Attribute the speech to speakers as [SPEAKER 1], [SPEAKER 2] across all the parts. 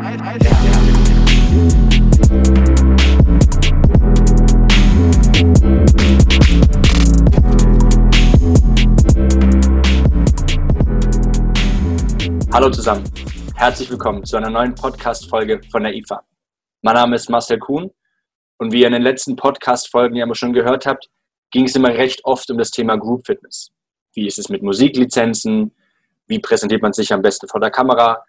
[SPEAKER 1] Hallo zusammen, herzlich willkommen zu einer neuen Podcast-Folge von der IFA. Mein Name ist Marcel Kuhn und wie ihr in den letzten Podcast-Folgen ja schon gehört habt, ging es immer recht oft um das Thema Group Fitness. Wie ist es mit Musiklizenzen? Wie präsentiert man sich am besten vor der Kamera?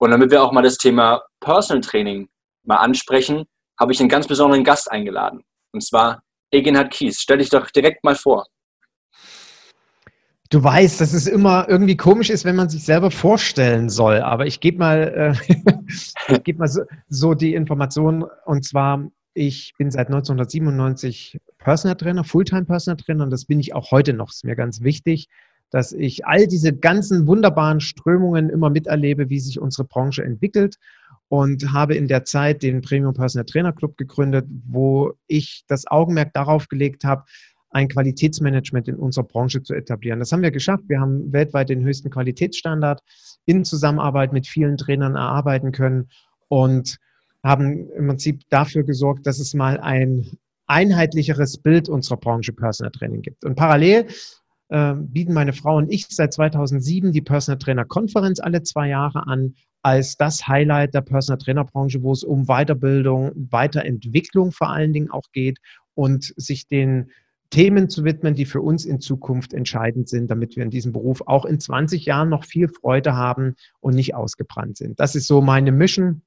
[SPEAKER 1] Und damit wir auch mal das Thema Personal Training mal ansprechen, habe ich einen ganz besonderen Gast eingeladen. Und zwar Egenhard Kies. Stell dich doch direkt mal vor.
[SPEAKER 2] Du weißt, dass es immer irgendwie komisch ist, wenn man sich selber vorstellen soll. Aber ich gebe mal, äh, ich geb mal so, so die Information. Und zwar, ich bin seit 1997 Personal Trainer, Fulltime Personal Trainer. Und das bin ich auch heute noch. Ist mir ganz wichtig, dass ich all diese ganzen wunderbaren Strömungen immer miterlebe, wie sich unsere Branche entwickelt und habe in der Zeit den Premium Personal Trainer Club gegründet, wo ich das Augenmerk darauf gelegt habe, ein Qualitätsmanagement in unserer Branche zu etablieren. Das haben wir geschafft. Wir haben weltweit den höchsten Qualitätsstandard in Zusammenarbeit mit vielen Trainern erarbeiten können und haben im Prinzip dafür gesorgt, dass es mal ein einheitlicheres Bild unserer Branche Personal Training gibt. Und parallel äh, bieten meine Frau und ich seit 2007 die Personal Trainer Konferenz alle zwei Jahre an als das Highlight der Personal Trainer Branche, wo es um Weiterbildung, Weiterentwicklung vor allen Dingen auch geht und sich den Themen zu widmen, die für uns in Zukunft entscheidend sind, damit wir in diesem Beruf auch in 20 Jahren noch viel Freude haben und nicht ausgebrannt sind. Das ist so meine Mission.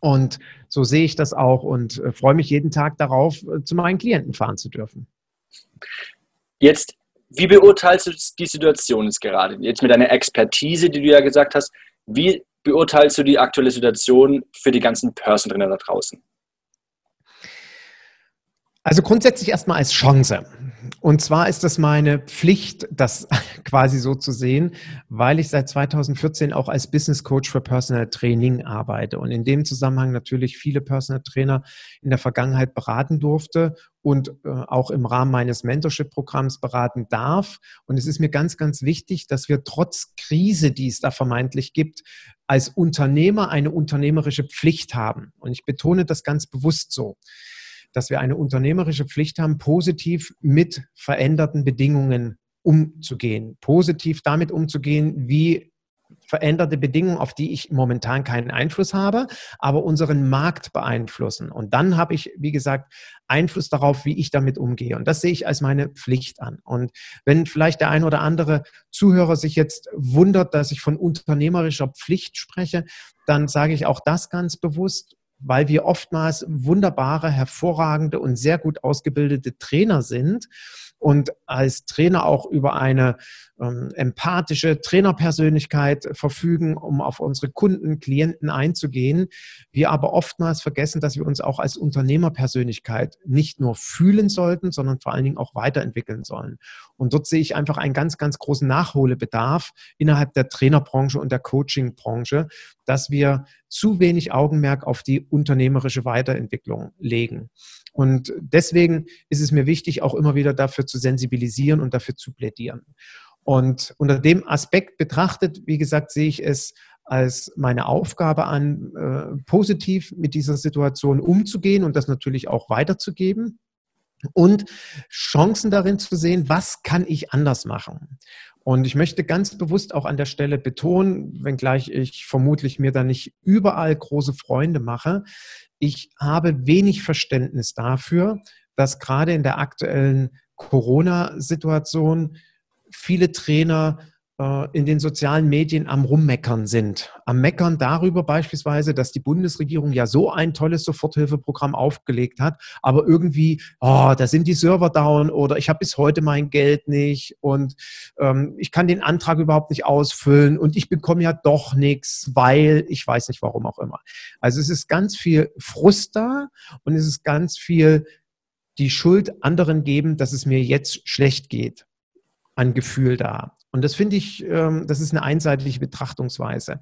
[SPEAKER 2] Und so sehe ich das auch und äh, freue mich jeden Tag darauf, äh, zu meinen Klienten fahren zu dürfen.
[SPEAKER 1] Jetzt, wie beurteilst du die Situation jetzt gerade? Jetzt mit deiner Expertise, die du ja gesagt hast, wie beurteilst du die aktuelle Situation für die ganzen Person Trainer da draußen?
[SPEAKER 2] Also grundsätzlich erstmal als Chance. Und zwar ist es meine Pflicht, das quasi so zu sehen, weil ich seit 2014 auch als Business Coach für Personal Training arbeite und in dem Zusammenhang natürlich viele Personal Trainer in der Vergangenheit beraten durfte und äh, auch im Rahmen meines Mentorship-Programms beraten darf. Und es ist mir ganz, ganz wichtig, dass wir trotz Krise, die es da vermeintlich gibt, als Unternehmer eine unternehmerische Pflicht haben. Und ich betone das ganz bewusst so dass wir eine unternehmerische Pflicht haben, positiv mit veränderten Bedingungen umzugehen, positiv damit umzugehen, wie veränderte Bedingungen, auf die ich momentan keinen Einfluss habe, aber unseren Markt beeinflussen. Und dann habe ich, wie gesagt, Einfluss darauf, wie ich damit umgehe. Und das sehe ich als meine Pflicht an. Und wenn vielleicht der ein oder andere Zuhörer sich jetzt wundert, dass ich von unternehmerischer Pflicht spreche, dann sage ich auch das ganz bewusst weil wir oftmals wunderbare, hervorragende und sehr gut ausgebildete Trainer sind und als Trainer auch über eine ähm, empathische Trainerpersönlichkeit verfügen, um auf unsere Kunden, Klienten einzugehen. Wir aber oftmals vergessen, dass wir uns auch als Unternehmerpersönlichkeit nicht nur fühlen sollten, sondern vor allen Dingen auch weiterentwickeln sollen. Und dort sehe ich einfach einen ganz, ganz großen Nachholbedarf innerhalb der Trainerbranche und der Coachingbranche, dass wir zu wenig Augenmerk auf die unternehmerische Weiterentwicklung legen. Und deswegen ist es mir wichtig, auch immer wieder dafür zu sensibilisieren und dafür zu plädieren. Und unter dem Aspekt betrachtet, wie gesagt, sehe ich es als meine Aufgabe an, äh, positiv mit dieser Situation umzugehen und das natürlich auch weiterzugeben und Chancen darin zu sehen, was kann ich anders machen. Und ich möchte ganz bewusst auch an der Stelle betonen, wenngleich ich vermutlich mir da nicht überall große Freunde mache, ich habe wenig Verständnis dafür, dass gerade in der aktuellen Corona-Situation viele Trainer äh, in den sozialen Medien am Rummeckern sind. Am Meckern darüber beispielsweise, dass die Bundesregierung ja so ein tolles Soforthilfeprogramm aufgelegt hat, aber irgendwie, oh, da sind die Server down oder ich habe bis heute mein Geld nicht und ähm, ich kann den Antrag überhaupt nicht ausfüllen und ich bekomme ja doch nichts, weil ich weiß nicht warum auch immer. Also es ist ganz viel Frust da und es ist ganz viel die Schuld anderen geben, dass es mir jetzt schlecht geht an Gefühl da. Und das finde ich, ähm, das ist eine einseitige Betrachtungsweise.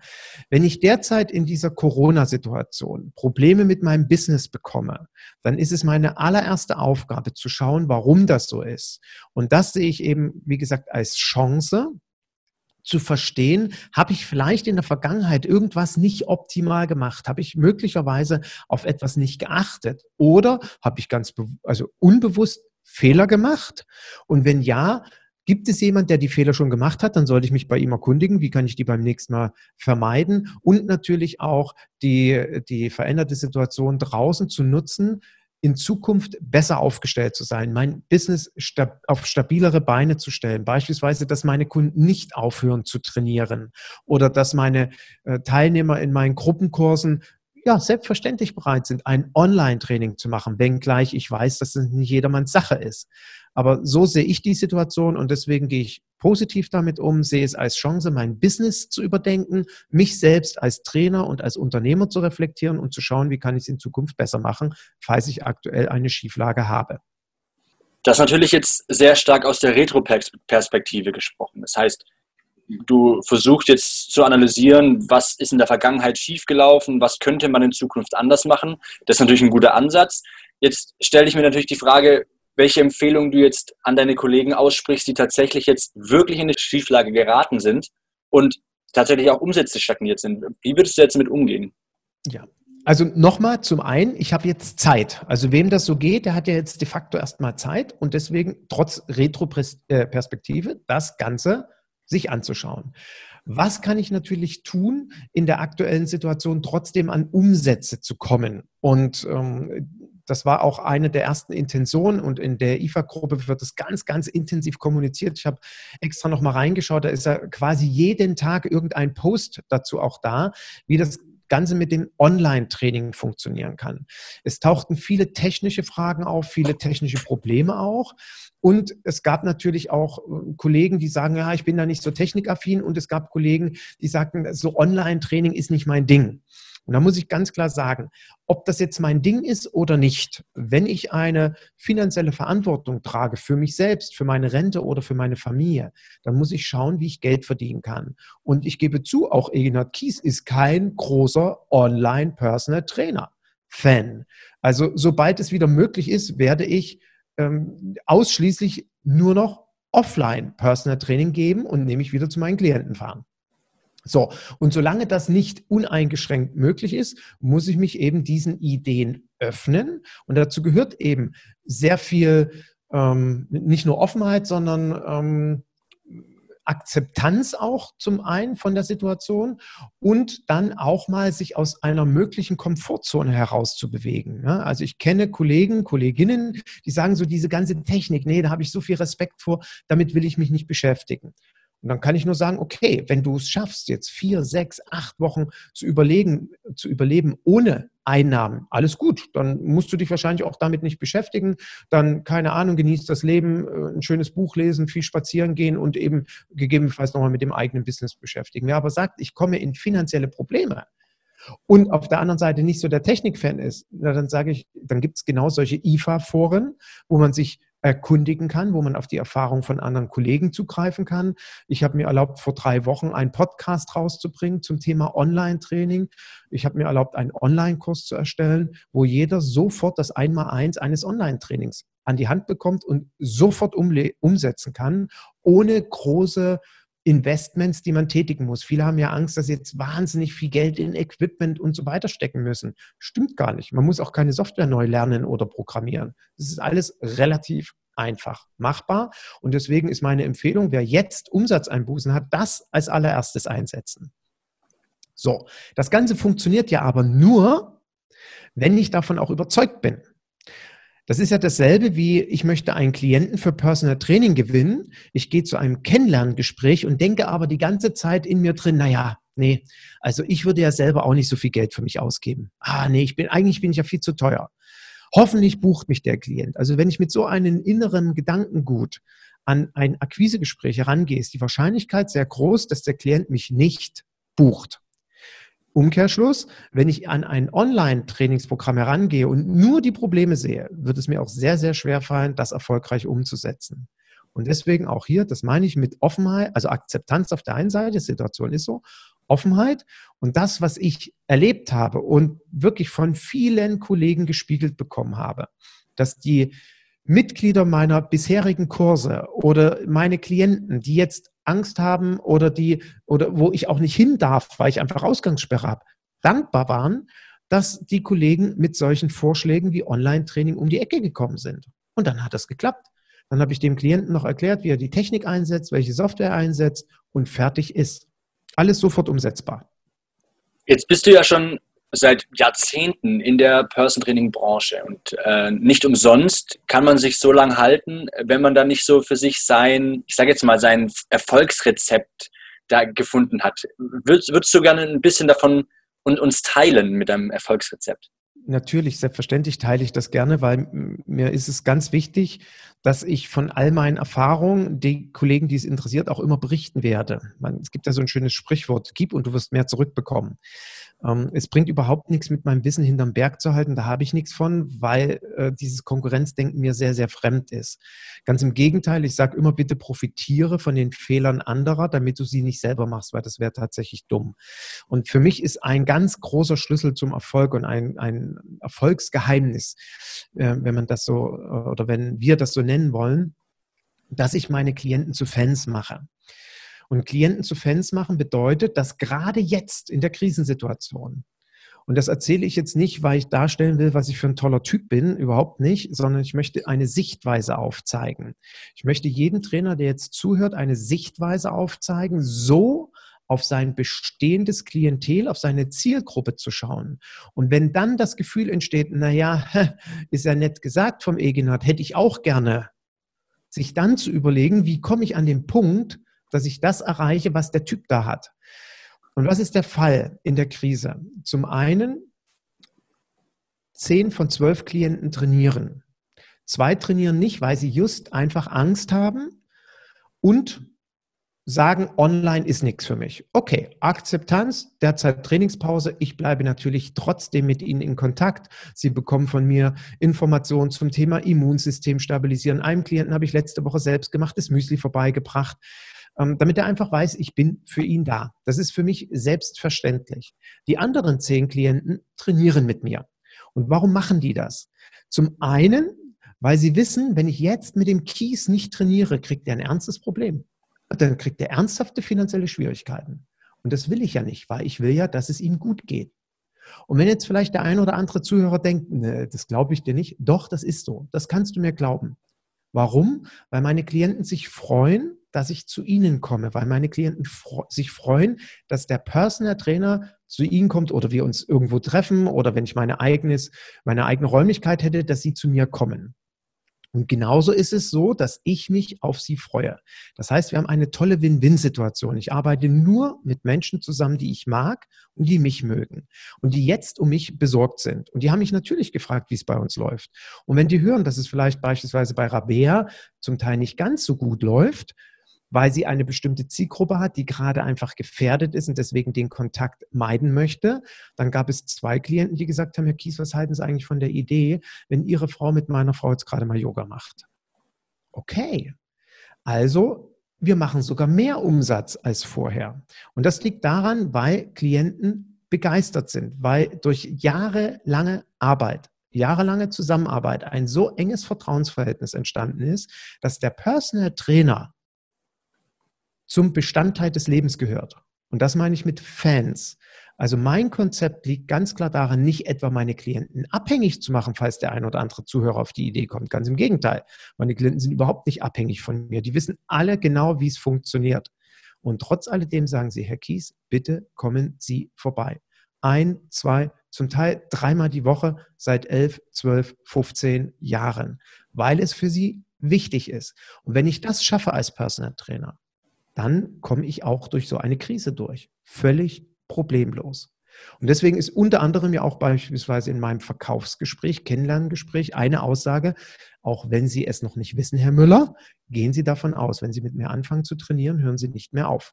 [SPEAKER 2] Wenn ich derzeit in dieser Corona-Situation Probleme mit meinem Business bekomme, dann ist es meine allererste Aufgabe zu schauen, warum das so ist. Und das sehe ich eben, wie gesagt, als Chance, zu verstehen, habe ich vielleicht in der Vergangenheit irgendwas nicht optimal gemacht? Habe ich möglicherweise auf etwas nicht geachtet? Oder habe ich ganz, also unbewusst Fehler gemacht? Und wenn ja, Gibt es jemand, der die Fehler schon gemacht hat, dann sollte ich mich bei ihm erkundigen, wie kann ich die beim nächsten Mal vermeiden? Und natürlich auch die, die veränderte Situation draußen zu nutzen, in Zukunft besser aufgestellt zu sein, mein Business stab auf stabilere Beine zu stellen. Beispielsweise, dass meine Kunden nicht aufhören zu trainieren oder dass meine äh, Teilnehmer in meinen Gruppenkursen ja, selbstverständlich bereit sind, ein Online-Training zu machen, wenngleich ich weiß, dass es nicht jedermanns Sache ist. Aber so sehe ich die Situation und deswegen gehe ich positiv damit um, sehe es als Chance, mein Business zu überdenken, mich selbst als Trainer und als Unternehmer zu reflektieren und zu schauen, wie kann ich es in Zukunft besser machen, falls ich aktuell eine Schieflage habe.
[SPEAKER 1] Das ist natürlich jetzt sehr stark aus der Retro-Perspektive gesprochen. Das heißt, du versuchst jetzt zu analysieren, was ist in der Vergangenheit schiefgelaufen, was könnte man in Zukunft anders machen. Das ist natürlich ein guter Ansatz. Jetzt stelle ich mir natürlich die Frage, welche Empfehlungen du jetzt an deine Kollegen aussprichst, die tatsächlich jetzt wirklich in eine Schieflage geraten sind und tatsächlich auch Umsätze stagniert sind. Wie würdest du jetzt damit umgehen?
[SPEAKER 2] Ja, also nochmal zum einen, ich habe jetzt Zeit. Also wem das so geht, der hat ja jetzt de facto erstmal Zeit und deswegen trotz Retro-Perspektive das Ganze sich anzuschauen. Was kann ich natürlich tun, in der aktuellen Situation trotzdem an Umsätze zu kommen? Und ähm, das war auch eine der ersten Intentionen und in der IFA-Gruppe wird es ganz, ganz intensiv kommuniziert. Ich habe extra noch mal reingeschaut, da ist ja quasi jeden Tag irgendein Post dazu auch da, wie das Ganze mit dem Online-Training funktionieren kann. Es tauchten viele technische Fragen auf, viele technische Probleme auch. Und es gab natürlich auch äh, Kollegen, die sagen, ja, ich bin da nicht so technikaffin. Und es gab Kollegen, die sagten, so Online-Training ist nicht mein Ding. Und da muss ich ganz klar sagen, ob das jetzt mein Ding ist oder nicht, wenn ich eine finanzielle Verantwortung trage für mich selbst, für meine Rente oder für meine Familie, dann muss ich schauen, wie ich Geld verdienen kann. Und ich gebe zu, auch Eginhard Kies ist kein großer Online-Personal Trainer. Fan. Also sobald es wieder möglich ist, werde ich ähm, ausschließlich nur noch offline Personal Training geben und nämlich wieder zu meinen Klienten fahren. So, und solange das nicht uneingeschränkt möglich ist, muss ich mich eben diesen Ideen öffnen. Und dazu gehört eben sehr viel, ähm, nicht nur Offenheit, sondern ähm, Akzeptanz auch zum einen von der Situation und dann auch mal sich aus einer möglichen Komfortzone herauszubewegen. Also ich kenne Kollegen, Kolleginnen, die sagen so diese ganze Technik, nee, da habe ich so viel Respekt vor, damit will ich mich nicht beschäftigen. Und dann kann ich nur sagen, okay, wenn du es schaffst, jetzt vier, sechs, acht Wochen zu überlegen, zu überleben ohne Einnahmen, alles gut. Dann musst du dich wahrscheinlich auch damit nicht beschäftigen. Dann, keine Ahnung, genießt das Leben, äh, ein schönes Buch lesen, viel spazieren gehen und eben gegebenenfalls nochmal mit dem eigenen Business beschäftigen. Wer aber sagt, ich komme in finanzielle Probleme, und auf der anderen Seite nicht so der Technikfan ist, dann sage ich, dann gibt es genau solche IFA-Foren, wo man sich erkundigen kann, wo man auf die Erfahrung von anderen Kollegen zugreifen kann. Ich habe mir erlaubt, vor drei Wochen einen Podcast rauszubringen zum Thema Online-Training. Ich habe mir erlaubt, einen Online-Kurs zu erstellen, wo jeder sofort das Einmaleins eines Online-Trainings an die Hand bekommt und sofort umsetzen kann, ohne große Investments, die man tätigen muss. Viele haben ja Angst, dass sie jetzt wahnsinnig viel Geld in Equipment und so weiter stecken müssen. Stimmt gar nicht. Man muss auch keine Software neu lernen oder programmieren. Das ist alles relativ einfach machbar. Und deswegen ist meine Empfehlung, wer jetzt Umsatzeinbußen hat, das als allererstes einsetzen. So, das Ganze funktioniert ja aber nur, wenn ich davon auch überzeugt bin. Das ist ja dasselbe wie, ich möchte einen Klienten für Personal Training gewinnen. Ich gehe zu einem Kennenlerngespräch und denke aber die ganze Zeit in mir drin, naja, nee, also ich würde ja selber auch nicht so viel Geld für mich ausgeben. Ah, nee, ich bin, eigentlich bin ich ja viel zu teuer. Hoffentlich bucht mich der Klient. Also wenn ich mit so einem inneren Gedankengut an ein Akquisegespräch herangehe, ist die Wahrscheinlichkeit sehr groß, dass der Klient mich nicht bucht. Umkehrschluss, wenn ich an ein Online-Trainingsprogramm herangehe und nur die Probleme sehe, wird es mir auch sehr, sehr schwer fallen, das erfolgreich umzusetzen. Und deswegen auch hier, das meine ich mit Offenheit, also Akzeptanz auf der einen Seite, Situation ist so, Offenheit und das, was ich erlebt habe und wirklich von vielen Kollegen gespiegelt bekommen habe, dass die Mitglieder meiner bisherigen Kurse oder meine Klienten, die jetzt Angst haben oder die oder wo ich auch nicht hin darf, weil ich einfach Ausgangssperre habe, dankbar waren, dass die Kollegen mit solchen Vorschlägen wie Online-Training um die Ecke gekommen sind. Und dann hat das geklappt. Dann habe ich dem Klienten noch erklärt, wie er die Technik einsetzt, welche Software einsetzt und fertig ist. Alles sofort umsetzbar.
[SPEAKER 1] Jetzt bist du ja schon seit Jahrzehnten in der Person Training Branche und äh, nicht umsonst kann man sich so lange halten, wenn man da nicht so für sich sein, ich sage jetzt mal sein Erfolgsrezept da gefunden hat. Würdest, würdest du gerne ein bisschen davon und uns teilen mit deinem Erfolgsrezept?
[SPEAKER 2] Natürlich, selbstverständlich teile ich das gerne, weil mir ist es ganz wichtig, dass ich von all meinen Erfahrungen die Kollegen, die es interessiert, auch immer berichten werde. es gibt ja so ein schönes Sprichwort, gib und du wirst mehr zurückbekommen. Ähm, es bringt überhaupt nichts, mit meinem Wissen hinterm Berg zu halten. Da habe ich nichts von, weil äh, dieses Konkurrenzdenken mir sehr, sehr fremd ist. Ganz im Gegenteil, ich sage immer, bitte profitiere von den Fehlern anderer, damit du sie nicht selber machst, weil das wäre tatsächlich dumm. Und für mich ist ein ganz großer Schlüssel zum Erfolg und ein, ein Erfolgsgeheimnis, äh, wenn man das so äh, oder wenn wir das so nennen wollen, dass ich meine Klienten zu Fans mache. Und Klienten zu Fans machen bedeutet, dass gerade jetzt in der Krisensituation, und das erzähle ich jetzt nicht, weil ich darstellen will, was ich für ein toller Typ bin, überhaupt nicht, sondern ich möchte eine Sichtweise aufzeigen. Ich möchte jedem Trainer, der jetzt zuhört, eine Sichtweise aufzeigen, so auf sein bestehendes Klientel, auf seine Zielgruppe zu schauen. Und wenn dann das Gefühl entsteht, naja, ist ja nett gesagt vom Egenhard, hätte ich auch gerne, sich dann zu überlegen, wie komme ich an den Punkt, dass ich das erreiche, was der Typ da hat. Und was ist der Fall in der Krise? Zum einen, zehn von zwölf Klienten trainieren. Zwei trainieren nicht, weil sie just einfach Angst haben und sagen, online ist nichts für mich. Okay, Akzeptanz, derzeit Trainingspause. Ich bleibe natürlich trotzdem mit Ihnen in Kontakt. Sie bekommen von mir Informationen zum Thema Immunsystem stabilisieren. Einem Klienten habe ich letzte Woche selbst gemacht, das Müsli vorbeigebracht. Ähm, damit er einfach weiß, ich bin für ihn da. Das ist für mich selbstverständlich. Die anderen zehn Klienten trainieren mit mir. Und warum machen die das? Zum einen, weil sie wissen, wenn ich jetzt mit dem Kies nicht trainiere, kriegt er ein ernstes Problem. Dann kriegt er ernsthafte finanzielle Schwierigkeiten. Und das will ich ja nicht, weil ich will ja, dass es ihm gut geht. Und wenn jetzt vielleicht der ein oder andere Zuhörer denkt, ne, das glaube ich dir nicht, doch, das ist so. Das kannst du mir glauben. Warum? Weil meine Klienten sich freuen, dass ich zu ihnen komme, weil meine Klienten sich freuen, dass der Personal Trainer zu ihnen kommt oder wir uns irgendwo treffen oder wenn ich meine, eigenes, meine eigene Räumlichkeit hätte, dass sie zu mir kommen. Und genauso ist es so, dass ich mich auf sie freue. Das heißt, wir haben eine tolle Win-Win-Situation. Ich arbeite nur mit Menschen zusammen, die ich mag und die mich mögen und die jetzt um mich besorgt sind. Und die haben mich natürlich gefragt, wie es bei uns läuft. Und wenn die hören, dass es vielleicht beispielsweise bei Rabea zum Teil nicht ganz so gut läuft, weil sie eine bestimmte Zielgruppe hat, die gerade einfach gefährdet ist und deswegen den Kontakt meiden möchte. Dann gab es zwei Klienten, die gesagt haben, Herr Kies, was halten Sie eigentlich von der Idee, wenn Ihre Frau mit meiner Frau jetzt gerade mal Yoga macht? Okay, also wir machen sogar mehr Umsatz als vorher. Und das liegt daran, weil Klienten begeistert sind, weil durch jahrelange Arbeit jahrelange Zusammenarbeit ein so enges Vertrauensverhältnis entstanden ist, dass der Personal Trainer zum Bestandteil des Lebens gehört. Und das meine ich mit Fans. Also mein Konzept liegt ganz klar daran, nicht etwa meine Klienten abhängig zu machen, falls der ein oder andere Zuhörer auf die Idee kommt. Ganz im Gegenteil. Meine Klienten sind überhaupt nicht abhängig von mir. Die wissen alle genau, wie es funktioniert. Und trotz alledem sagen sie, Herr Kies, bitte kommen Sie vorbei. Ein, zwei, zum Teil dreimal die Woche seit elf, zwölf, 15 Jahren, weil es für Sie wichtig ist. Und wenn ich das schaffe als Personal Trainer, dann komme ich auch durch so eine Krise durch. Völlig problemlos. Und deswegen ist unter anderem ja auch beispielsweise in meinem Verkaufsgespräch, Kennenlerngespräch eine Aussage, auch wenn Sie es noch nicht wissen, Herr Müller, gehen Sie davon aus, wenn Sie mit mir anfangen zu trainieren, hören Sie nicht mehr auf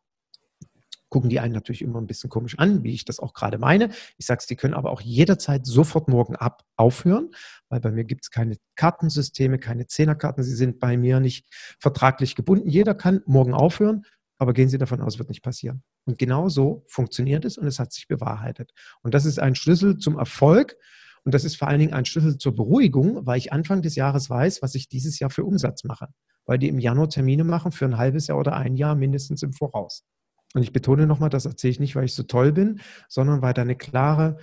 [SPEAKER 2] gucken die einen natürlich immer ein bisschen komisch an, wie ich das auch gerade meine. Ich sage es, die können aber auch jederzeit sofort morgen ab aufhören, weil bei mir gibt es keine Kartensysteme, keine Zehnerkarten. Sie sind bei mir nicht vertraglich gebunden. Jeder kann morgen aufhören, aber gehen Sie davon aus, wird nicht passieren. Und genau so funktioniert es und es hat sich bewahrheitet. Und das ist ein Schlüssel zum Erfolg. Und das ist vor allen Dingen ein Schlüssel zur Beruhigung, weil ich Anfang des Jahres weiß, was ich dieses Jahr für Umsatz mache. Weil die im Januar Termine machen für ein halbes Jahr oder ein Jahr mindestens im Voraus. Und ich betone nochmal, das erzähle ich nicht, weil ich so toll bin, sondern weil da eine klare,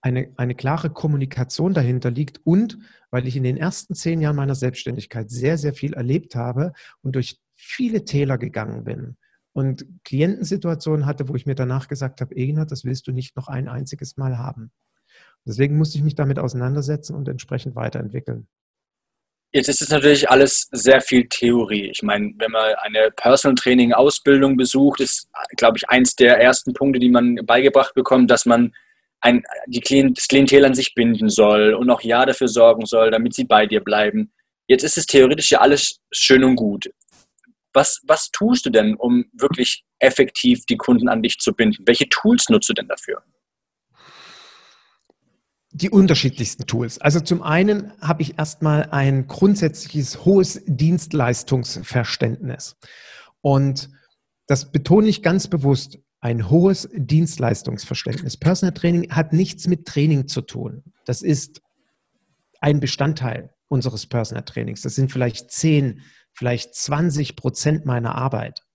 [SPEAKER 2] eine, eine klare Kommunikation dahinter liegt und weil ich in den ersten zehn Jahren meiner Selbstständigkeit sehr, sehr viel erlebt habe und durch viele Täler gegangen bin und Klientensituationen hatte, wo ich mir danach gesagt habe, Egner, das willst du nicht noch ein einziges Mal haben. Deswegen musste ich mich damit auseinandersetzen und entsprechend weiterentwickeln.
[SPEAKER 1] Jetzt ist es natürlich alles sehr viel Theorie. Ich meine, wenn man eine Personal Training Ausbildung besucht, ist, glaube ich, eins der ersten Punkte, die man beigebracht bekommt, dass man ein, die Klient, das Klientel an sich binden soll und auch ja dafür sorgen soll, damit sie bei dir bleiben. Jetzt ist es theoretisch ja alles schön und gut. Was, was tust du denn, um wirklich effektiv die Kunden an dich zu binden? Welche Tools nutzt du denn dafür?
[SPEAKER 2] Die unterschiedlichsten Tools. Also zum einen habe ich erstmal ein grundsätzliches hohes Dienstleistungsverständnis. Und das betone ich ganz bewusst, ein hohes Dienstleistungsverständnis. Personal Training hat nichts mit Training zu tun. Das ist ein Bestandteil unseres Personal Trainings. Das sind vielleicht 10, vielleicht 20 Prozent meiner Arbeit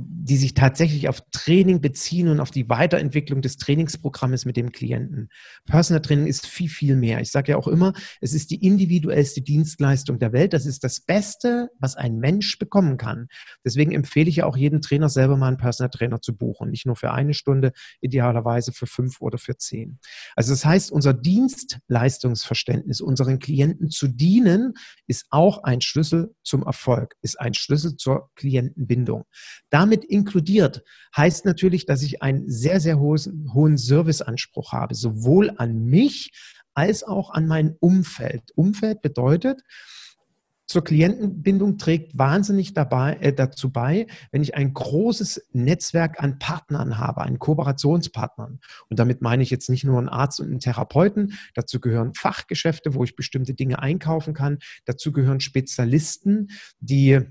[SPEAKER 2] die sich tatsächlich auf Training beziehen und auf die Weiterentwicklung des Trainingsprogrammes mit dem Klienten. Personal Training ist viel, viel mehr. Ich sage ja auch immer, es ist die individuellste Dienstleistung der Welt. Das ist das Beste, was ein Mensch bekommen kann. Deswegen empfehle ich ja auch jedem Trainer selber mal einen Personal Trainer zu buchen. Nicht nur für eine Stunde, idealerweise für fünf oder für zehn. Also das heißt, unser Dienstleistungsverständnis, unseren Klienten zu dienen, ist auch ein Schlüssel zum Erfolg, ist ein Schlüssel zur Klientenbindung. Damit damit inkludiert heißt natürlich, dass ich einen sehr, sehr hohen, Serviceanspruch habe, sowohl an mich als auch an mein Umfeld. Umfeld bedeutet, zur Klientenbindung trägt wahnsinnig dabei, äh, dazu bei, wenn ich ein großes Netzwerk an Partnern habe, an Kooperationspartnern. Und damit meine ich jetzt nicht nur einen Arzt und einen Therapeuten. Dazu gehören Fachgeschäfte, wo ich bestimmte Dinge einkaufen kann. Dazu gehören Spezialisten, die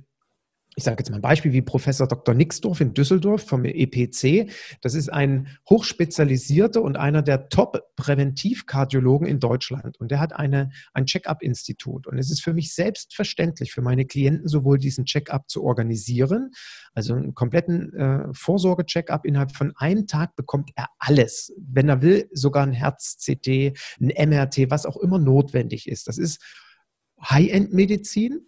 [SPEAKER 2] ich sage jetzt mal ein Beispiel wie Professor Dr. Nixdorf in Düsseldorf vom EPC. Das ist ein hochspezialisierter und einer der Top-Präventivkardiologen in Deutschland. Und der hat eine, ein Check-up-Institut. Und es ist für mich selbstverständlich, für meine Klienten sowohl diesen Check-up zu organisieren, also einen kompletten äh, Vorsorge-Check-up innerhalb von einem Tag bekommt er alles. Wenn er will, sogar ein Herz-CT, ein MRT, was auch immer notwendig ist. Das ist High-End-Medizin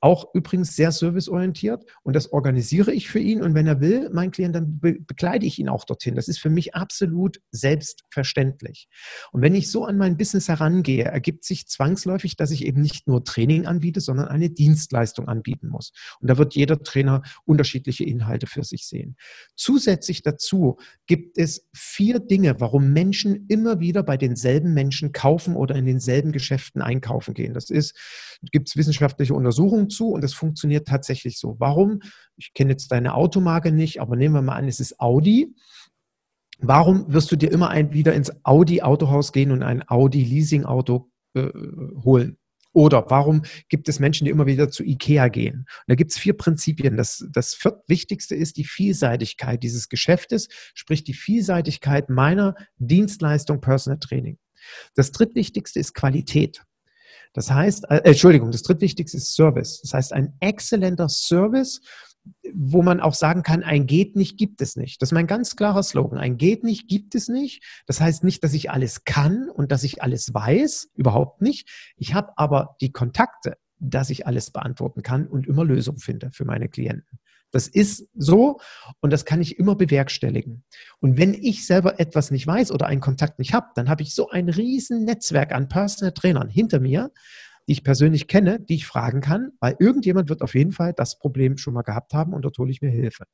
[SPEAKER 2] auch übrigens sehr serviceorientiert und das organisiere ich für ihn und wenn er will, mein Klient, dann be begleite ich ihn auch dorthin. Das ist für mich absolut selbstverständlich. Und wenn ich so an mein Business herangehe, ergibt sich zwangsläufig, dass ich eben nicht nur Training anbiete, sondern eine Dienstleistung anbieten muss. Und da wird jeder Trainer unterschiedliche Inhalte für sich sehen. Zusätzlich dazu gibt es vier Dinge, warum Menschen immer wieder bei denselben Menschen kaufen oder in denselben Geschäften einkaufen gehen. Das ist, gibt es wissenschaftliche Untersuchungen, Untersuchung zu und das funktioniert tatsächlich so. Warum? Ich kenne jetzt deine Automarke nicht, aber nehmen wir mal an, es ist Audi. Warum wirst du dir immer ein, wieder ins Audi-Autohaus gehen und ein Audi-Leasing-Auto äh, holen? Oder warum gibt es Menschen, die immer wieder zu IKEA gehen? Und da gibt es vier Prinzipien. Das, das viertwichtigste ist die Vielseitigkeit dieses Geschäftes, sprich die Vielseitigkeit meiner Dienstleistung Personal Training. Das drittwichtigste ist Qualität. Das heißt, äh, Entschuldigung, das drittwichtigste ist Service. Das heißt, ein exzellenter Service, wo man auch sagen kann, ein geht nicht, gibt es nicht. Das ist mein ganz klarer Slogan. Ein geht nicht, gibt es nicht. Das heißt nicht, dass ich alles kann und dass ich alles weiß, überhaupt nicht. Ich habe aber die Kontakte, dass ich alles beantworten kann und immer Lösungen finde für meine Klienten. Das ist so und das kann ich immer bewerkstelligen. Und wenn ich selber etwas nicht weiß oder einen Kontakt nicht habe, dann habe ich so ein riesen Netzwerk an Personal Trainern hinter mir, die ich persönlich kenne, die ich fragen kann, weil irgendjemand wird auf jeden Fall das Problem schon mal gehabt haben und dort hole ich mir Hilfe.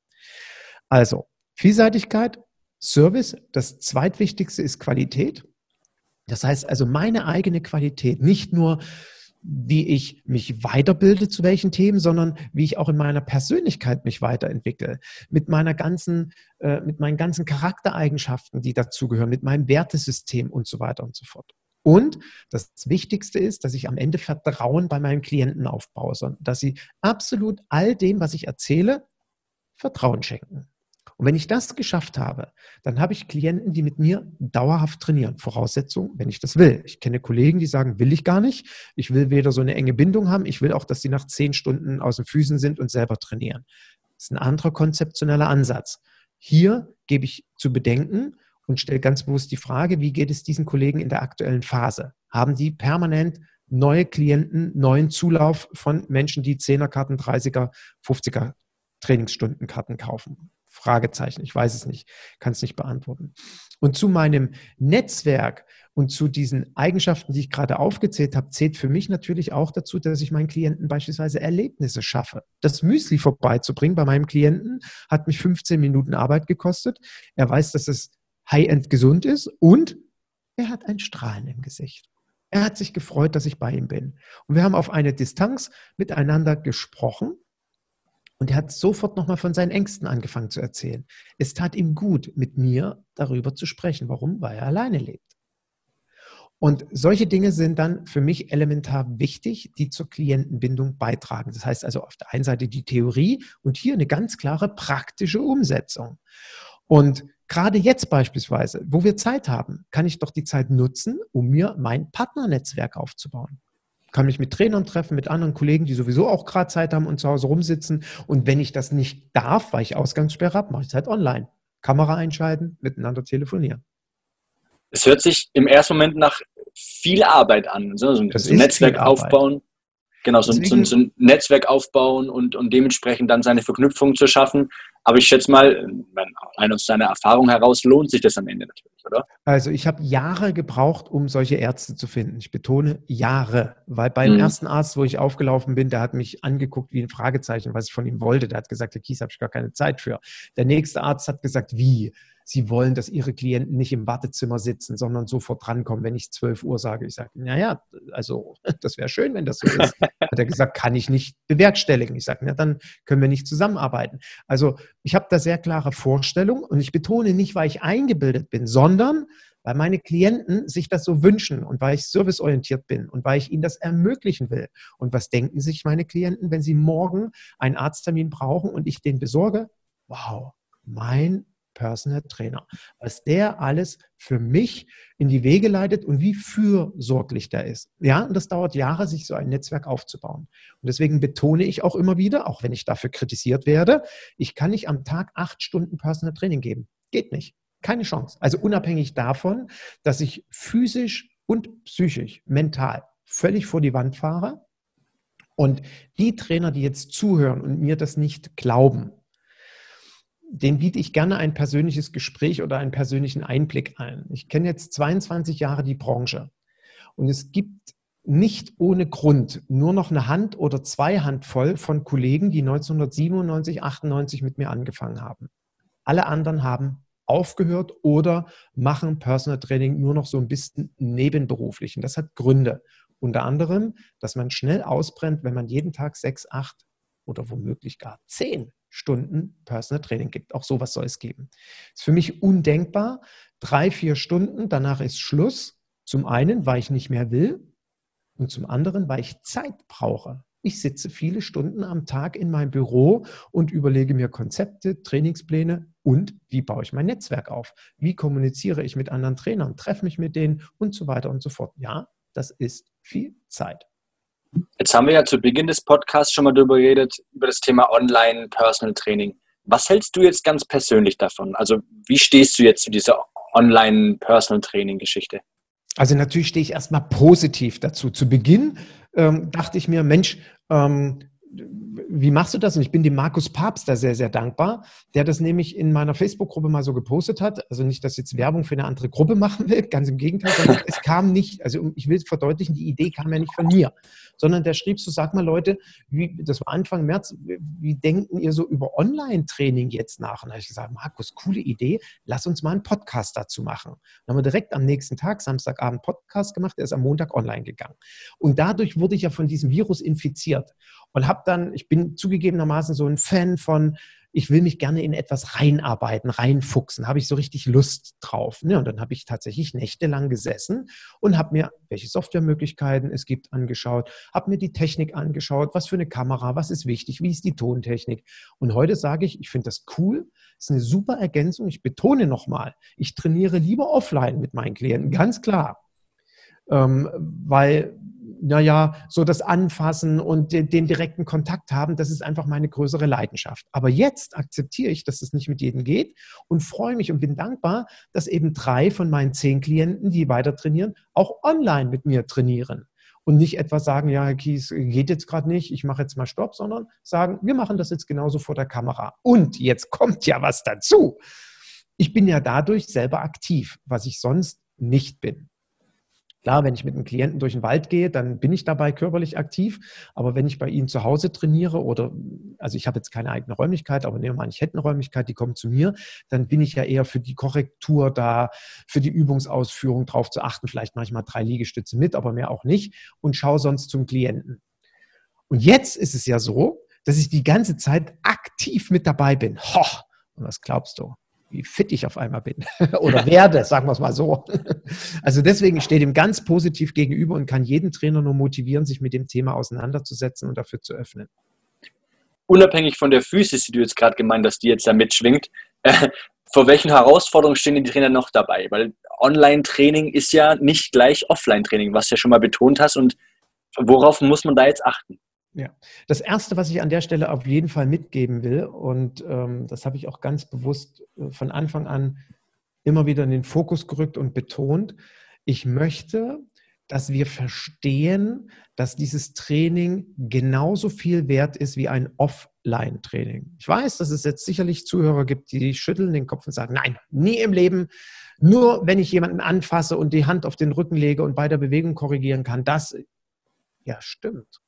[SPEAKER 2] Also, Vielseitigkeit, Service, das zweitwichtigste ist Qualität. Das heißt also meine eigene Qualität, nicht nur wie ich mich weiterbilde zu welchen Themen, sondern wie ich auch in meiner Persönlichkeit mich weiterentwickle, mit meiner ganzen, äh, mit meinen ganzen Charaktereigenschaften, die dazugehören, mit meinem Wertesystem und so weiter und so fort. Und das Wichtigste ist, dass ich am Ende Vertrauen bei meinen Klienten aufbaue, sondern dass sie absolut all dem, was ich erzähle, Vertrauen schenken. Und wenn ich das geschafft habe, dann habe ich Klienten, die mit mir dauerhaft trainieren. Voraussetzung, wenn ich das will. Ich kenne Kollegen, die sagen, will ich gar nicht. Ich will weder so eine enge Bindung haben, ich will auch, dass sie nach zehn Stunden aus den Füßen sind und selber trainieren. Das ist ein anderer konzeptioneller Ansatz. Hier gebe ich zu bedenken und stelle ganz bewusst die Frage, wie geht es diesen Kollegen in der aktuellen Phase? Haben die permanent neue Klienten, neuen Zulauf von Menschen, die 10er Karten, 30er, 50er Trainingsstundenkarten kaufen? Fragezeichen, ich weiß es nicht, kann es nicht beantworten. Und zu meinem Netzwerk und zu diesen Eigenschaften, die ich gerade aufgezählt habe, zählt für mich natürlich auch dazu, dass ich meinen Klienten beispielsweise Erlebnisse schaffe. Das Müsli vorbeizubringen bei meinem Klienten hat mich 15 Minuten Arbeit gekostet. Er weiß, dass es high-end gesund ist und er hat ein Strahlen im Gesicht. Er hat sich gefreut, dass ich bei ihm bin. Und wir haben auf eine Distanz miteinander gesprochen und er hat sofort nochmal von seinen Ängsten angefangen zu erzählen. Es tat ihm gut, mit mir darüber zu sprechen. Warum? Weil er alleine lebt. Und solche Dinge sind dann für mich elementar wichtig, die zur Klientenbindung beitragen. Das heißt also auf der einen Seite die Theorie und hier eine ganz klare praktische Umsetzung. Und gerade jetzt beispielsweise, wo wir Zeit haben, kann ich doch die Zeit nutzen, um mir mein Partnernetzwerk aufzubauen kann mich mit Trainern treffen, mit anderen Kollegen, die sowieso auch gerade Zeit haben und zu Hause rumsitzen. Und wenn ich das nicht darf, weil ich Ausgangssperre habe, mache ich es halt online. Kamera einschalten, miteinander telefonieren.
[SPEAKER 1] Es hört sich im ersten Moment nach viel Arbeit an. So, ein Netzwerk aufbauen. Genau, so, so, so, ein Netzwerk aufbauen und, und dementsprechend dann seine Verknüpfung zu schaffen. Aber ich schätze mal, allein aus seiner Erfahrung heraus lohnt sich das am Ende natürlich, oder?
[SPEAKER 2] Also ich habe Jahre gebraucht, um solche Ärzte zu finden. Ich betone Jahre, weil beim mhm. ersten Arzt, wo ich aufgelaufen bin, der hat mich angeguckt wie ein Fragezeichen, was ich von ihm wollte. Der hat gesagt, Herr Kies, habe ich gar keine Zeit für. Der nächste Arzt hat gesagt, wie? Sie wollen, dass Ihre Klienten nicht im Wartezimmer sitzen, sondern sofort drankommen, wenn ich 12 Uhr sage. Ich sage, naja, also das wäre schön, wenn das so ist. Hat er gesagt, kann ich nicht bewerkstelligen. Ich sage, na dann können wir nicht zusammenarbeiten. Also ich habe da sehr klare Vorstellungen und ich betone nicht, weil ich eingebildet bin, sondern weil meine Klienten sich das so wünschen und weil ich serviceorientiert bin und weil ich ihnen das ermöglichen will. Und was denken sich meine Klienten, wenn sie morgen einen Arzttermin brauchen und ich den besorge? Wow, mein Personal Trainer. Was der alles für mich in die Wege leitet und wie fürsorglich der ist. Ja, und das dauert Jahre, sich so ein Netzwerk aufzubauen. Und deswegen betone ich auch immer wieder, auch wenn ich dafür kritisiert werde, ich kann nicht am Tag acht Stunden Personal Training geben. Geht nicht. Keine Chance. Also unabhängig davon, dass ich physisch und psychisch, mental völlig vor die Wand fahre. Und die Trainer, die jetzt zuhören und mir das nicht glauben, den biete ich gerne ein persönliches Gespräch oder einen persönlichen Einblick ein. Ich kenne jetzt 22 Jahre die Branche und es gibt nicht ohne Grund nur noch eine Hand oder zwei Handvoll von Kollegen, die 1997, 98 mit mir angefangen haben. Alle anderen haben aufgehört oder machen Personal Training nur noch so ein bisschen nebenberuflich. Und das hat Gründe. Unter anderem, dass man schnell ausbrennt, wenn man jeden Tag sechs, acht oder womöglich gar zehn Stunden Personal Training gibt. Auch sowas soll es geben. Ist für mich undenkbar. Drei, vier Stunden, danach ist Schluss. Zum einen, weil ich nicht mehr will und zum anderen, weil ich Zeit brauche. Ich sitze viele Stunden am Tag in meinem Büro und überlege mir Konzepte, Trainingspläne und wie baue ich mein Netzwerk auf? Wie kommuniziere ich mit anderen Trainern? Treffe mich mit denen und so weiter und so fort. Ja, das ist viel Zeit.
[SPEAKER 1] Jetzt haben wir ja zu Beginn des Podcasts schon mal darüber geredet, über das Thema Online-Personal Training. Was hältst du jetzt ganz persönlich davon? Also wie stehst du jetzt zu dieser Online-Personal Training-Geschichte?
[SPEAKER 2] Also natürlich stehe ich erstmal positiv dazu. Zu Beginn ähm, dachte ich mir, Mensch, ähm, wie machst du das? Und ich bin dem Markus Papst da sehr, sehr dankbar, der das nämlich in meiner Facebook-Gruppe mal so gepostet hat. Also nicht, dass jetzt Werbung für eine andere Gruppe machen will, ganz im Gegenteil, sondern es kam nicht, also ich will es verdeutlichen, die Idee kam ja nicht von mir, sondern der schrieb so, sag mal Leute, wie, das war Anfang März, wie denken ihr so über Online-Training jetzt nach? Und da habe ich gesagt, Markus, coole Idee, lass uns mal einen Podcast dazu machen. Dann haben wir direkt am nächsten Tag, Samstagabend, Podcast gemacht, der ist am Montag online gegangen. Und dadurch wurde ich ja von diesem Virus infiziert und habe dann, ich bin zugegebenermaßen so ein Fan von ich will mich gerne in etwas reinarbeiten, reinfuchsen, habe ich so richtig Lust drauf. Ne? Und dann habe ich tatsächlich nächtelang gesessen und habe mir, welche Softwaremöglichkeiten es gibt, angeschaut, habe mir die Technik angeschaut, was für eine Kamera, was ist wichtig, wie ist die Tontechnik. Und heute sage ich, ich finde das cool, ist eine super Ergänzung. Ich betone nochmal, ich trainiere lieber offline mit meinen Klienten, ganz klar. Ähm, weil naja, so das Anfassen und den, den, direkten Kontakt haben, das ist einfach meine größere Leidenschaft. Aber jetzt akzeptiere ich, dass es nicht mit jedem geht und freue mich und bin dankbar, dass eben drei von meinen zehn Klienten, die weiter trainieren, auch online mit mir trainieren. Und nicht etwas sagen, ja, Herr Kies, geht jetzt gerade nicht, ich mache jetzt mal Stopp, sondern sagen, wir machen das jetzt genauso vor der Kamera. Und jetzt kommt ja was dazu. Ich bin ja dadurch selber aktiv, was ich sonst nicht bin. Klar, wenn ich mit einem Klienten durch den Wald gehe, dann bin ich dabei körperlich aktiv. Aber wenn ich bei Ihnen zu Hause trainiere oder, also ich habe jetzt keine eigene Räumlichkeit, aber nehmen wir mal, ich hätte eine Räumlichkeit, die kommt zu mir, dann bin ich ja eher für die Korrektur da, für die Übungsausführung drauf zu achten. Vielleicht mache ich mal drei Liegestütze mit, aber mehr auch nicht und schaue sonst zum Klienten. Und jetzt ist es ja so, dass ich die ganze Zeit aktiv mit dabei bin. Ho! Und was glaubst du? Wie fit ich auf einmal bin oder werde, sagen wir es mal so. Also deswegen steht ihm ganz positiv gegenüber und kann jeden Trainer nur motivieren, sich mit dem Thema auseinanderzusetzen und dafür zu öffnen.
[SPEAKER 1] Unabhängig von der Physis, die du jetzt gerade gemeint hast, die jetzt da mitschwingt, äh, vor welchen Herausforderungen stehen die Trainer noch dabei? Weil Online-Training ist ja nicht gleich Offline-Training, was du ja schon mal betont hast. Und worauf muss man da jetzt achten?
[SPEAKER 2] Ja, das Erste, was ich an der Stelle auf jeden Fall mitgeben will, und ähm, das habe ich auch ganz bewusst äh, von Anfang an immer wieder in den Fokus gerückt und betont, ich möchte, dass wir verstehen, dass dieses Training genauso viel wert ist wie ein Offline-Training. Ich weiß, dass es jetzt sicherlich Zuhörer gibt, die schütteln den Kopf und sagen, nein, nie im Leben, nur wenn ich jemanden anfasse und die Hand auf den Rücken lege und bei der Bewegung korrigieren kann, das, ja, stimmt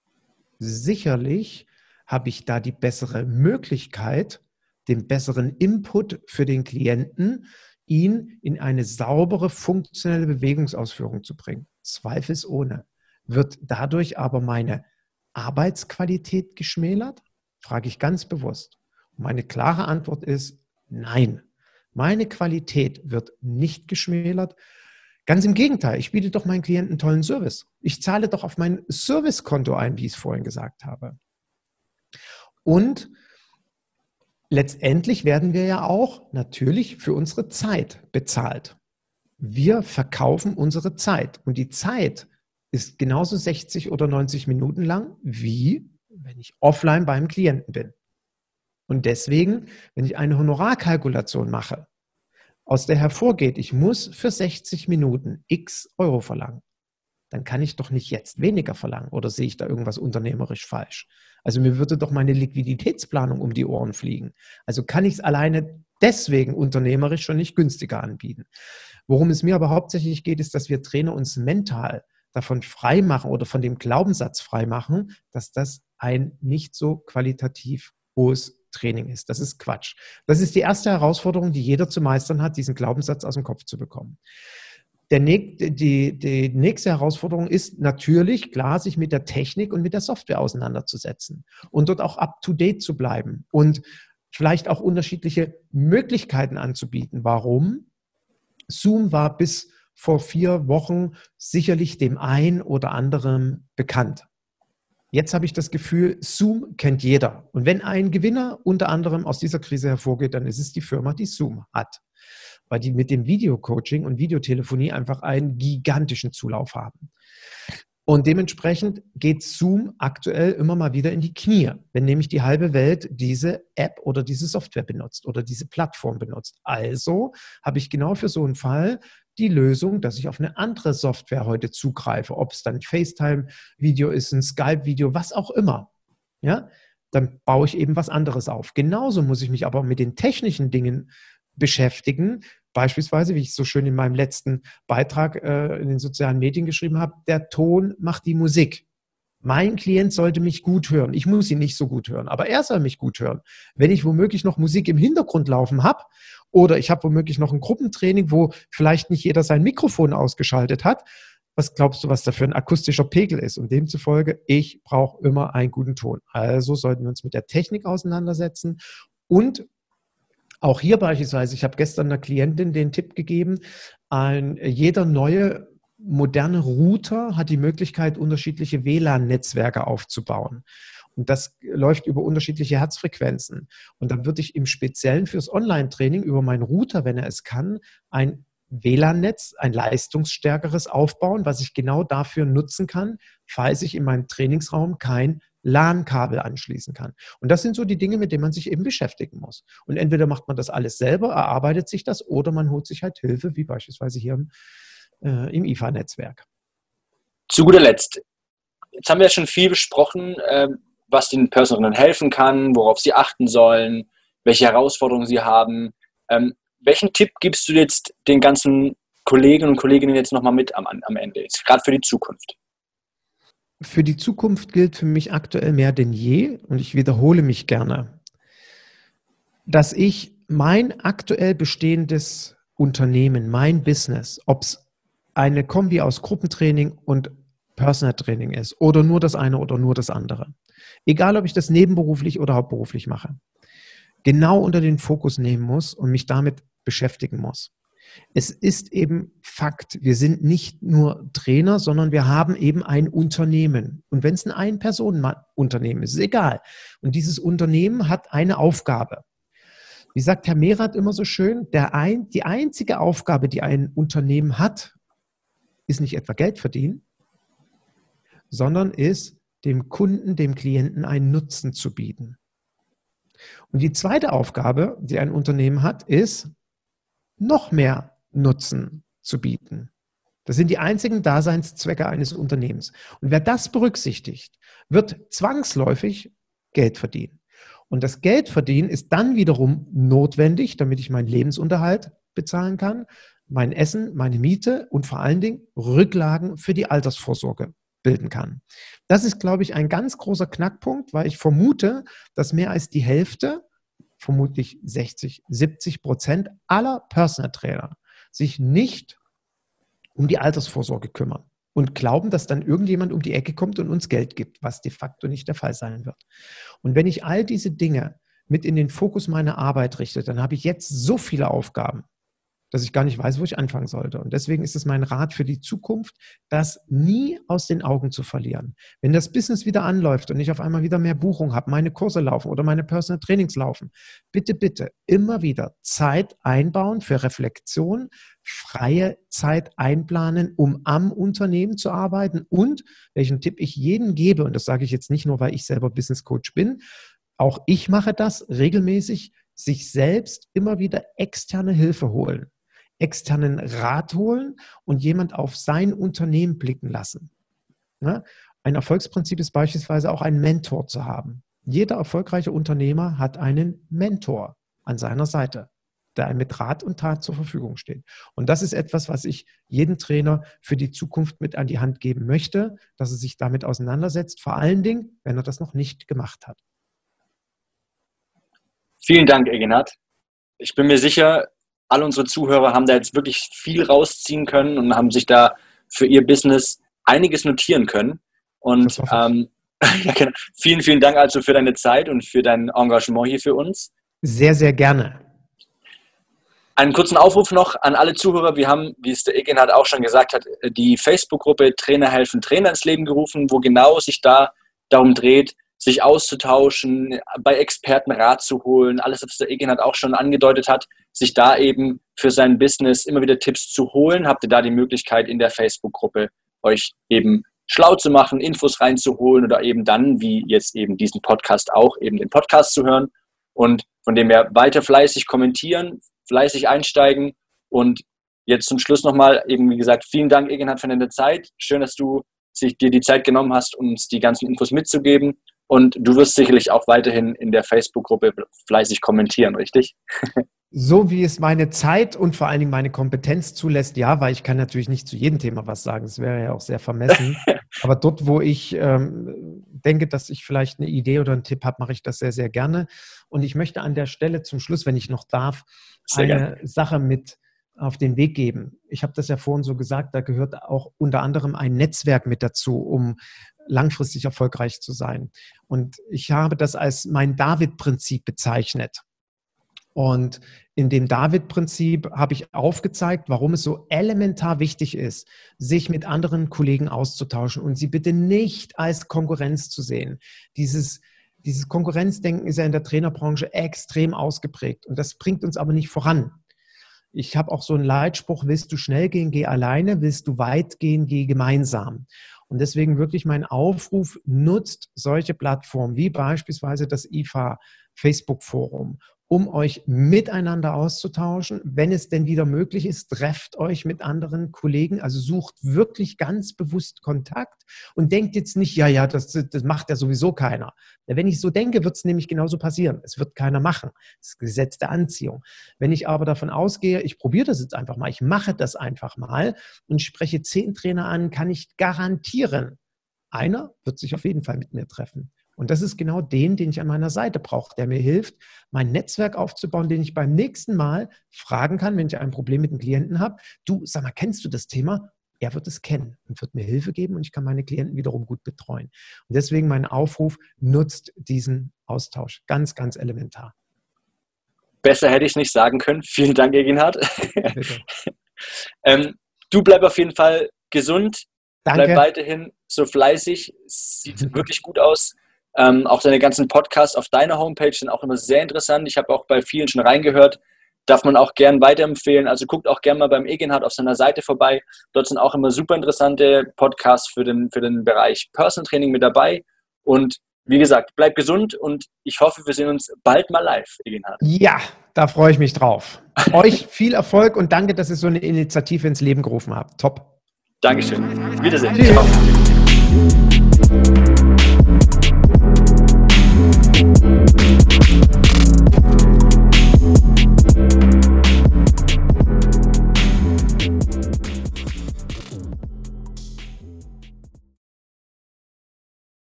[SPEAKER 2] sicherlich habe ich da die bessere Möglichkeit, den besseren Input für den Klienten, ihn in eine saubere, funktionelle Bewegungsausführung zu bringen. Zweifelsohne. Wird dadurch aber meine Arbeitsqualität geschmälert? Frage ich ganz bewusst. Meine klare Antwort ist nein. Meine Qualität wird nicht geschmälert, Ganz im Gegenteil, ich biete doch meinen Klienten tollen Service. Ich zahle doch auf mein Servicekonto ein, wie ich es vorhin gesagt habe. Und letztendlich werden wir ja auch natürlich für unsere Zeit bezahlt. Wir verkaufen unsere Zeit und die Zeit ist genauso 60 oder 90 Minuten lang, wie wenn ich offline beim Klienten bin. Und deswegen, wenn ich eine Honorarkalkulation mache, aus der hervorgeht, ich muss für 60 Minuten x Euro verlangen, dann kann ich doch nicht jetzt weniger verlangen oder sehe ich da irgendwas unternehmerisch falsch? Also mir würde doch meine Liquiditätsplanung um die Ohren fliegen. Also kann ich es alleine deswegen unternehmerisch schon nicht günstiger anbieten. Worum es mir aber hauptsächlich geht, ist, dass wir Trainer uns mental davon freimachen oder von dem Glaubenssatz freimachen, dass das ein nicht so qualitativ hohes Training ist. Das ist Quatsch. Das ist die erste Herausforderung, die jeder zu meistern hat, diesen Glaubenssatz aus dem Kopf zu bekommen. Der, die, die nächste Herausforderung ist natürlich, klar, sich mit der Technik und mit der Software auseinanderzusetzen und dort auch up-to-date zu bleiben und vielleicht auch unterschiedliche Möglichkeiten anzubieten. Warum? Zoom war bis vor vier Wochen sicherlich dem einen oder anderen bekannt. Jetzt habe ich das Gefühl, Zoom kennt jeder. Und wenn ein Gewinner unter anderem aus dieser Krise hervorgeht, dann ist es die Firma, die Zoom hat. Weil die mit dem Videocoaching und Videotelefonie einfach einen gigantischen Zulauf haben. Und dementsprechend geht Zoom aktuell immer mal wieder in die Knie, wenn nämlich die halbe Welt diese App oder diese Software benutzt oder diese Plattform benutzt. Also habe ich genau für so einen Fall die Lösung, dass ich auf eine andere Software heute zugreife, ob es dann FaceTime-Video ist, ein Skype-Video, was auch immer. Ja, dann baue ich eben was anderes auf. Genauso muss ich mich aber mit den technischen Dingen beschäftigen. Beispielsweise, wie ich so schön in meinem letzten Beitrag äh, in den sozialen Medien geschrieben habe, der Ton macht die Musik. Mein Klient sollte mich gut hören. Ich muss ihn nicht so gut hören, aber er soll mich gut hören. Wenn ich womöglich noch Musik im Hintergrund laufen habe oder ich habe womöglich noch ein Gruppentraining, wo vielleicht nicht jeder sein Mikrofon ausgeschaltet hat, was glaubst du, was da für ein akustischer Pegel ist? Und demzufolge, ich brauche immer einen guten Ton. Also sollten wir uns mit der Technik auseinandersetzen Und auch hier beispielsweise, ich habe gestern einer Klientin den Tipp gegeben, ein, jeder neue moderne Router hat die Möglichkeit, unterschiedliche WLAN-Netzwerke aufzubauen. Und das läuft über unterschiedliche Herzfrequenzen. Und dann würde ich im Speziellen fürs Online-Training über meinen Router, wenn er es kann, ein WLAN-Netz, ein leistungsstärkeres aufbauen, was ich genau dafür nutzen kann, falls ich in meinem Trainingsraum kein LAN-Kabel anschließen kann. Und das sind so die Dinge, mit denen man sich eben beschäftigen muss. Und entweder macht man das alles selber, erarbeitet sich das, oder man holt sich halt Hilfe, wie beispielsweise hier im, äh, im IFA-Netzwerk.
[SPEAKER 1] Zu guter Letzt, jetzt haben wir ja schon viel besprochen, äh, was den Personen helfen kann, worauf sie achten sollen, welche Herausforderungen sie haben. Ähm, welchen Tipp gibst du jetzt den ganzen Kolleginnen und Kolleginnen jetzt nochmal mit am, am Ende, gerade für die Zukunft?
[SPEAKER 2] Für die Zukunft gilt für mich aktuell mehr denn je, und ich wiederhole mich gerne, dass ich mein aktuell bestehendes Unternehmen, mein Business, ob es eine Kombi aus Gruppentraining und Personal Training ist oder nur das eine oder nur das andere, egal ob ich das nebenberuflich oder hauptberuflich mache, genau unter den Fokus nehmen muss und mich damit beschäftigen muss. Es ist eben Fakt, wir sind nicht nur Trainer, sondern wir haben eben ein Unternehmen. Und wenn es ein Ein-Personen-Unternehmen ist, ist egal. Und dieses Unternehmen hat eine Aufgabe. Wie sagt Herr Mehrath immer so schön, ein, die einzige Aufgabe, die ein Unternehmen hat, ist nicht etwa Geld verdienen, sondern ist, dem Kunden, dem Klienten einen Nutzen zu bieten. Und die zweite Aufgabe, die ein Unternehmen hat, ist, noch mehr Nutzen zu bieten. Das sind die einzigen Daseinszwecke eines Unternehmens. Und wer das berücksichtigt, wird zwangsläufig Geld verdienen. Und das Geld verdienen ist dann wiederum notwendig, damit ich meinen Lebensunterhalt bezahlen kann, mein Essen, meine Miete und vor allen Dingen Rücklagen für die Altersvorsorge bilden kann. Das ist, glaube ich, ein ganz großer Knackpunkt, weil ich vermute, dass mehr als die Hälfte vermutlich 60, 70 Prozent aller Personal Trainer sich nicht um die Altersvorsorge kümmern und glauben, dass dann irgendjemand um die Ecke kommt und uns Geld gibt, was de facto nicht der Fall sein wird. Und wenn ich all diese Dinge mit in den Fokus meiner Arbeit richte, dann habe ich jetzt so viele Aufgaben, dass ich gar nicht weiß, wo ich anfangen sollte. Und deswegen ist es mein Rat für die Zukunft, das nie aus den Augen zu verlieren. Wenn das Business wieder anläuft und ich auf einmal wieder mehr Buchung habe, meine Kurse laufen oder meine Personal Trainings laufen, bitte, bitte immer wieder Zeit einbauen für Reflexion, freie Zeit einplanen, um am Unternehmen zu arbeiten und welchen Tipp ich jedem gebe, und das sage ich jetzt nicht nur, weil ich selber Business Coach bin, auch ich mache das regelmäßig, sich selbst immer wieder externe Hilfe holen externen Rat holen und jemand auf sein Unternehmen blicken lassen. Ein Erfolgsprinzip ist beispielsweise auch einen Mentor zu haben. Jeder erfolgreiche Unternehmer hat einen Mentor an seiner Seite, der einem mit Rat und Tat zur Verfügung steht. Und das ist etwas, was ich jedem Trainer für die Zukunft mit an die Hand geben möchte, dass er sich damit auseinandersetzt, vor allen Dingen, wenn er das noch nicht gemacht hat.
[SPEAKER 1] Vielen Dank, Egenhard. Ich bin mir sicher, alle unsere Zuhörer haben da jetzt wirklich viel rausziehen können und haben sich da für ihr Business einiges notieren können. Und ähm, genau. vielen, vielen Dank also für deine Zeit und für dein Engagement hier für uns.
[SPEAKER 2] Sehr, sehr gerne.
[SPEAKER 1] Einen kurzen Aufruf noch an alle Zuhörer. Wir haben, wie es der Egenhard auch schon gesagt hat, die Facebook-Gruppe Trainer helfen Trainer ins Leben gerufen, wo genau sich da darum dreht, sich auszutauschen, bei Experten Rat zu holen, alles, was der Egenhard auch schon angedeutet hat, sich da eben für sein Business immer wieder Tipps zu holen, habt ihr da die Möglichkeit in der Facebook-Gruppe euch eben schlau zu machen, Infos reinzuholen oder eben dann, wie jetzt eben diesen Podcast auch, eben den Podcast zu hören und von dem her weiter fleißig kommentieren, fleißig einsteigen und jetzt zum Schluss nochmal eben, wie gesagt, vielen Dank, Egenhard, für deine Zeit. Schön, dass du sich dir die Zeit genommen hast, uns die ganzen Infos mitzugeben. Und du wirst sicherlich auch weiterhin in der Facebook-Gruppe fleißig kommentieren, richtig?
[SPEAKER 2] So wie es meine Zeit und vor allen Dingen meine Kompetenz zulässt, ja, weil ich kann natürlich nicht zu jedem Thema was sagen. Das wäre ja auch sehr vermessen. Aber dort, wo ich ähm, denke, dass ich vielleicht eine Idee oder einen Tipp habe, mache ich das sehr, sehr gerne. Und ich möchte an der Stelle zum Schluss, wenn ich noch darf, sehr eine gerne. Sache mit auf den Weg geben. Ich habe das ja vorhin so gesagt, da gehört auch unter anderem ein Netzwerk mit dazu, um langfristig erfolgreich zu sein. Und ich habe das als mein David-Prinzip bezeichnet. Und in dem David-Prinzip habe ich aufgezeigt, warum es so elementar wichtig ist, sich mit anderen Kollegen auszutauschen und sie bitte nicht als Konkurrenz zu sehen. Dieses, dieses Konkurrenzdenken ist ja in der Trainerbranche extrem ausgeprägt und das bringt uns aber nicht voran. Ich habe auch so einen Leitspruch, willst du schnell gehen, geh alleine, willst du weit gehen, geh gemeinsam. Und deswegen wirklich mein Aufruf, nutzt solche Plattformen wie beispielsweise das IFA Facebook Forum um euch miteinander auszutauschen. Wenn es denn wieder möglich ist, trefft euch mit anderen Kollegen, also sucht wirklich ganz bewusst Kontakt und denkt jetzt nicht, ja, ja, das, das macht ja sowieso keiner. Wenn ich so denke, wird es nämlich genauso passieren. Es wird keiner machen. Das Gesetz der Anziehung. Wenn ich aber davon ausgehe, ich probiere das jetzt einfach mal, ich mache das einfach mal und spreche zehn Trainer an, kann ich garantieren, einer wird sich auf jeden Fall mit mir treffen. Und das ist genau den, den ich an meiner Seite brauche, der mir hilft, mein Netzwerk aufzubauen, den ich beim nächsten Mal fragen kann, wenn ich ein Problem mit einem Klienten habe. Du, sag mal, kennst du das Thema? Er wird es kennen und wird mir Hilfe geben und ich kann meine Klienten wiederum gut betreuen. Und deswegen mein Aufruf, nutzt diesen Austausch. Ganz, ganz elementar.
[SPEAKER 1] Besser hätte ich es nicht sagen können. Vielen Dank, Eginhard. ähm, du bleib auf jeden Fall gesund. Danke. Bleib weiterhin so fleißig. Sieht wirklich gut aus. Ähm, auch deine ganzen Podcasts auf deiner Homepage sind auch immer sehr interessant. Ich habe auch bei vielen schon reingehört. Darf man auch gern weiterempfehlen. Also guckt auch gern mal beim Egenhard auf seiner Seite vorbei. Dort sind auch immer super interessante Podcasts für den, für den Bereich Personal Training mit dabei. Und wie gesagt, bleib gesund und ich hoffe, wir sehen uns bald mal live,
[SPEAKER 2] Egenhard. Ja, da freue ich mich drauf. Euch viel Erfolg und danke, dass ihr so eine Initiative ins Leben gerufen habt. Top.
[SPEAKER 1] Dankeschön. Wiedersehen. Ciao.